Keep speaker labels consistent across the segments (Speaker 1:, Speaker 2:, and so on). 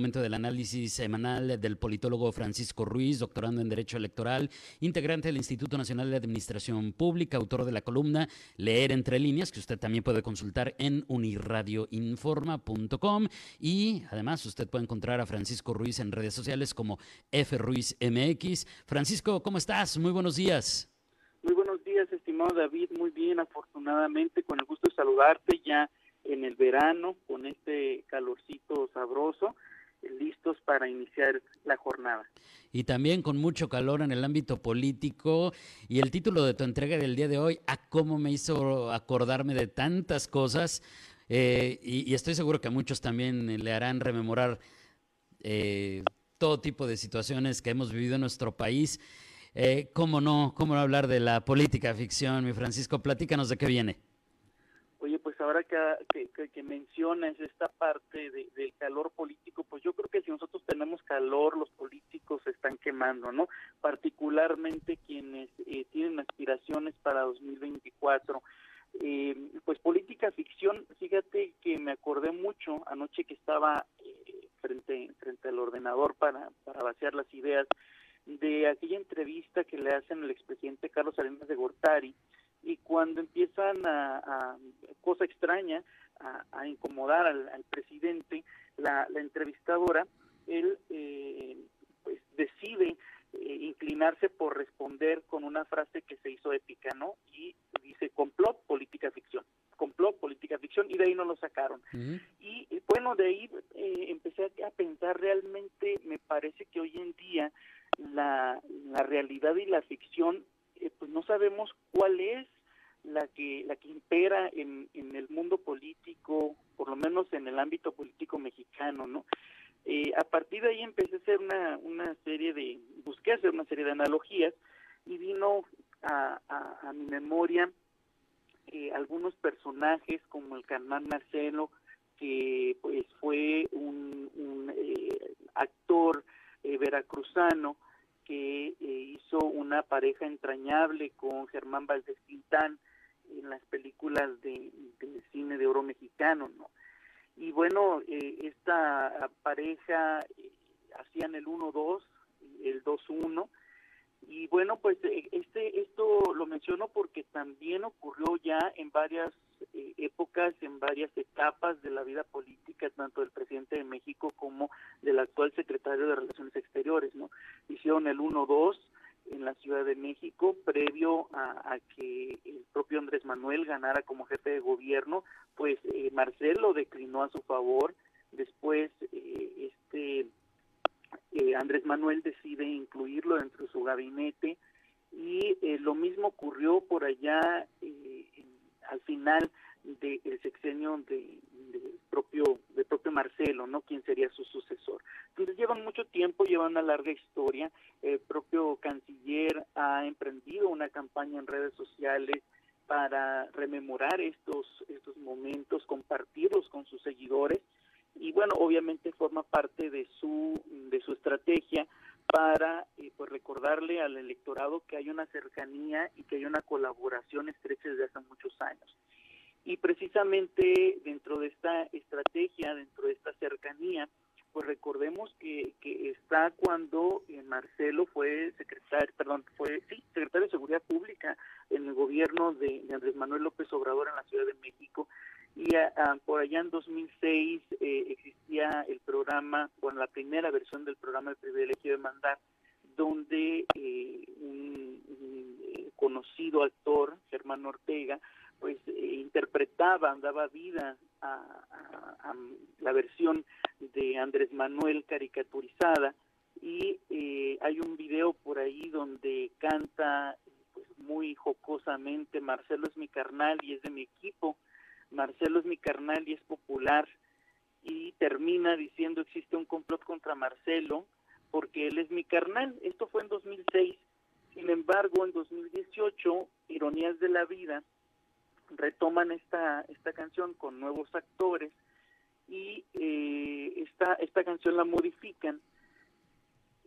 Speaker 1: momento del análisis semanal del politólogo Francisco Ruiz, doctorando en Derecho Electoral, integrante del Instituto Nacional de Administración Pública, autor de la columna Leer entre líneas, que usted también puede consultar en uniradioinforma.com. Y además usted puede encontrar a Francisco Ruiz en redes sociales como FRuizMX. Francisco, ¿cómo estás? Muy buenos días.
Speaker 2: Muy buenos días, estimado David. Muy bien, afortunadamente, con el gusto de saludarte ya en el verano con este calorcito sabroso, listos para iniciar la jornada.
Speaker 1: Y también con mucho calor en el ámbito político. Y el título de tu entrega del día de hoy, a cómo me hizo acordarme de tantas cosas. Eh, y, estoy seguro que a muchos también le harán rememorar eh, todo tipo de situaciones que hemos vivido en nuestro país. Eh, ¿Cómo no? ¿Cómo no hablar de la política ficción, mi Francisco? Platícanos de qué viene
Speaker 2: ahora que, mencionas esta parte del calor político, pues yo creo que si nosotros tenemos calor, los políticos se están quemando, ¿no? Particularmente quienes eh, tienen aspiraciones para 2024. Eh, pues política ficción, fíjate que me acordé mucho anoche que estaba eh, frente frente al ordenador para, para vaciar las ideas de aquella entrevista que le hacen al expresidente Carlos Salinas de Gortari, y cuando empiezan a, cosa extraña a, incomodar al, presidente la, entrevistadora él eh, pues decide eh, inclinarse por responder con una frase que se hizo épica no y dice complot política ficción. Complot política ficción y de ahí no lo sacaron. Y bueno de ahí eh, empecé a pensar realmente me parece que hoy en día la, la realidad y la ficción no sabemos cuál es la que la que impera en, en el mundo político, por lo menos en el ámbito político mexicano, ¿no? Eh, a partir de ahí empecé a hacer una, una serie de, busqué hacer una serie de analogías y vino a, a, mi memoria eh, algunos personajes como el carnal Marcelo, que pues fue un, un actor veracruzano, que eh, hizo una pareja entrañable con Germán Valdés Quintán en las películas de, cine de oro mexicano, ¿no? Y bueno, eh, esta pareja eh, hacían el 1-2, el 2-1, y bueno, pues este esto lo menciono porque también ocurrió ya en varias épocas, en varias etapas de la vida política, tanto del presidente de México como del actual secretario de Relaciones Exteriores, ¿no? Hicieron el 1-2 en la Ciudad de México, previo a, que el propio Andrés Manuel ganara como jefe de gobierno, pues eh, Marcelo declinó a su favor, después eh, este eh, Andrés Manuel decide incluirlo dentro de su gabinete y lo mismo ocurrió por allá al final del sexenio de, propio de propio Marcelo, ¿no? Quien sería su sucesor. Entonces llevan mucho tiempo, llevan una larga historia. El propio canciller ha emprendido una campaña en redes sociales para rememorar estos estos momentos, compartirlos con sus seguidores y bueno, obviamente forma parte de su de su estrategia para eh, pues recordarle al electorado que hay una cercanía y que hay una colaboración estrecha desde hace muchos años. Y precisamente dentro de esta estrategia, dentro de esta cercanía, pues recordemos que, que está cuando eh, Marcelo fue secretario, perdón, fue sí, secretario de Seguridad Pública en el gobierno de, Andrés Manuel López Obrador en la Ciudad de México y por allá en 2006 eh, el programa, bueno, la primera versión del programa de privilegio de mandar, donde eh, un, conocido actor, Germán Ortega, pues eh, interpretaba, daba vida a, la versión de Andrés Manuel caricaturizada. Y eh, hay un video por ahí donde canta pues, muy jocosamente Marcelo es mi carnal y es de mi equipo, Marcelo es mi carnal y es popular y termina diciendo existe un complot contra Marcelo porque él es mi carnal. Esto fue en 2006. Sin embargo, en 2018, Ironías de la Vida retoman esta, esta canción con nuevos actores y eh, esta, esta canción la modifican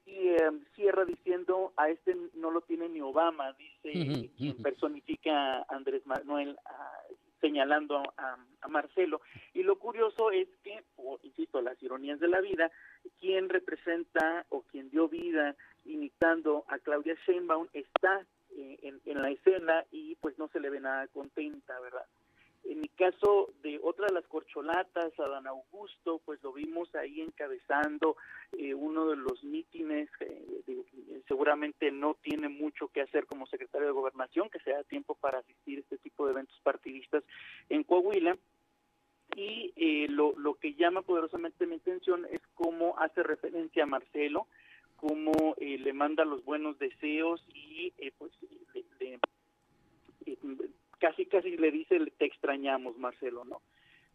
Speaker 2: y em, cierra diciendo a este no lo tiene ni Obama, dice quien personifica a Andrés Manuel señalando a, Marcelo. Y lo curioso es que, insisto, las ironías de la vida, quien representa o quien dio vida imitando a Claudia Sheinbaum está eh, en, en la escena y pues no se le ve nada contenta, ¿verdad? En mi caso de otra de las corcholatas, Adán Augusto, pues lo vimos ahí encabezando eh, uno de los mítines, eh, seguramente no tiene mucho que hacer como secretario de gobernación, que se da tiempo para asistir a este tipo de eventos partidistas en Coahuila. Y eh, lo, lo que llama poderosamente mi atención es cómo hace referencia a Marcelo, cómo le manda los buenos deseos y pues le casi casi le dice te extrañamos Marcelo, ¿no?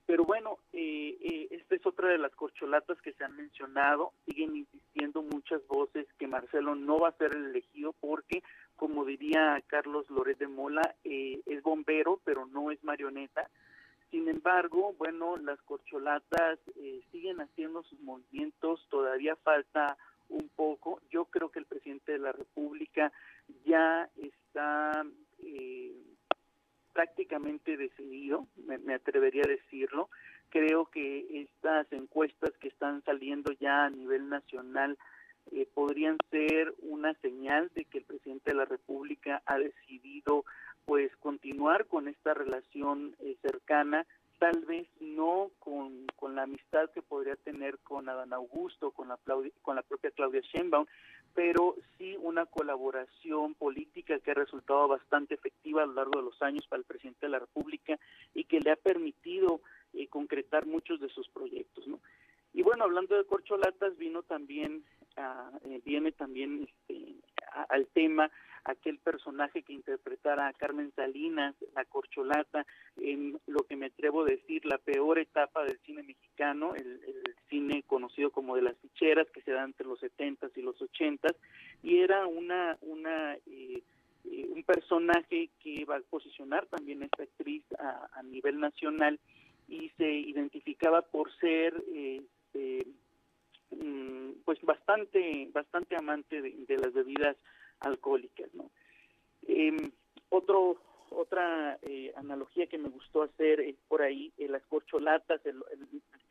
Speaker 2: Pero bueno, eh, eh, esta es otra de las corcholatas que se han mencionado, siguen insistiendo muchas voces que Marcelo no va a ser el elegido porque, como diría Carlos Loret de Mola, eh, es bombero, pero no es marioneta. Sin embargo, bueno, las corcholatas siguen haciendo sus movimientos, todavía falta un poco. Yo creo que el presidente de la República ya está prácticamente decidido, me, atrevería a decirlo. Creo que estas encuestas que están saliendo ya a nivel nacional eh, podrían ser una señal de que el presidente de la República ha decidido pues continuar con esta relación eh, cercana tal vez no con, con, la amistad que podría tener con Adán Augusto, con la, con la propia Claudia Sheinbaum, pero sí una colaboración política que ha resultado bastante efectiva a lo largo de los años para el presidente de la República y que le ha permitido eh, concretar muchos de sus proyectos, ¿no? Y bueno, hablando de corcholatas, vino también, ah, eh, viene también este, al tema aquel personaje que interpretara a Carmen Salinas, la corcholata, en lo que me atrevo a decir la peor etapa del cine mexicano, el, cine conocido como de las ficheras, que se da entre los 70 y los 80 y era una, una eh, eh, un personaje que va a posicionar también esta actriz a, nivel nacional y se identificaba por ser este, mm, pues bastante bastante amante de las bebidas alcohólicas. ¿no? Em, otro, otra eh, analogía que me gustó hacer es por ahí eh, las corcholatas,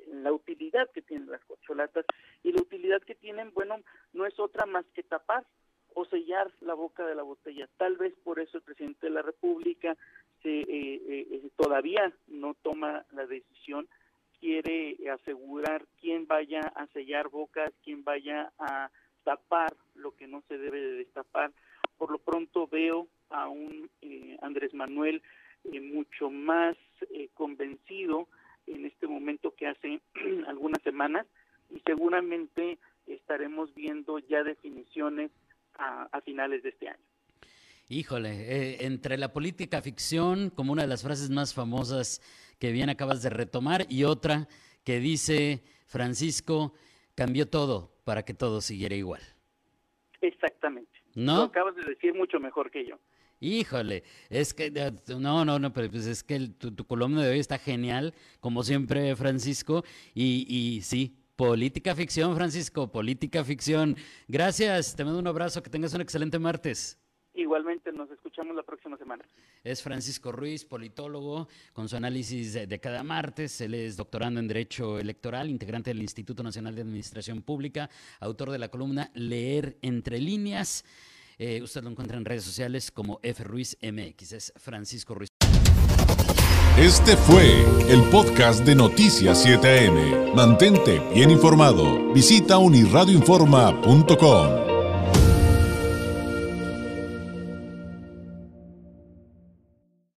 Speaker 2: la utilidad que tienen las corcholatas y la utilidad que tienen, bueno, no es otra más que tapar o sellar la boca de la botella. Tal vez por eso el presidente de la República se, eh, todavía no toma la decisión, quiere asegurar quién vaya a sellar bocas, quién vaya a tapar lo que no se debe de destapar. Por lo pronto veo a un eh, Andrés Manuel eh, mucho más eh, convencido en este momento que hace algunas semanas y seguramente estaremos viendo ya definiciones a, a finales de este año.
Speaker 1: Híjole, entre la política ficción, como una de las frases más famosas que bien acabas de retomar, y otra que dice Francisco, cambió todo para que todo siguiera igual.
Speaker 2: Exactamente. ¿No? Lo acabas de decir mucho mejor que yo.
Speaker 1: Híjole, es que no, no, no, pero pues es que tu, tu, columna de hoy está genial, como siempre, Francisco, y, y sí, política ficción, Francisco, política ficción. Gracias, te mando un abrazo, que tengas un excelente martes.
Speaker 2: Igualmente, nos escuchamos la próxima semana.
Speaker 1: Es Francisco Ruiz, politólogo, con su análisis de, cada martes. Él es doctorando en Derecho Electoral, integrante del Instituto Nacional de Administración Pública, autor de la columna Leer entre líneas. Eh, usted lo encuentra en redes sociales como F Ruiz MX. Es Francisco Ruiz.
Speaker 3: Este fue el podcast de Noticias 7am. Mantente bien informado. Visita unirradioinforma.com.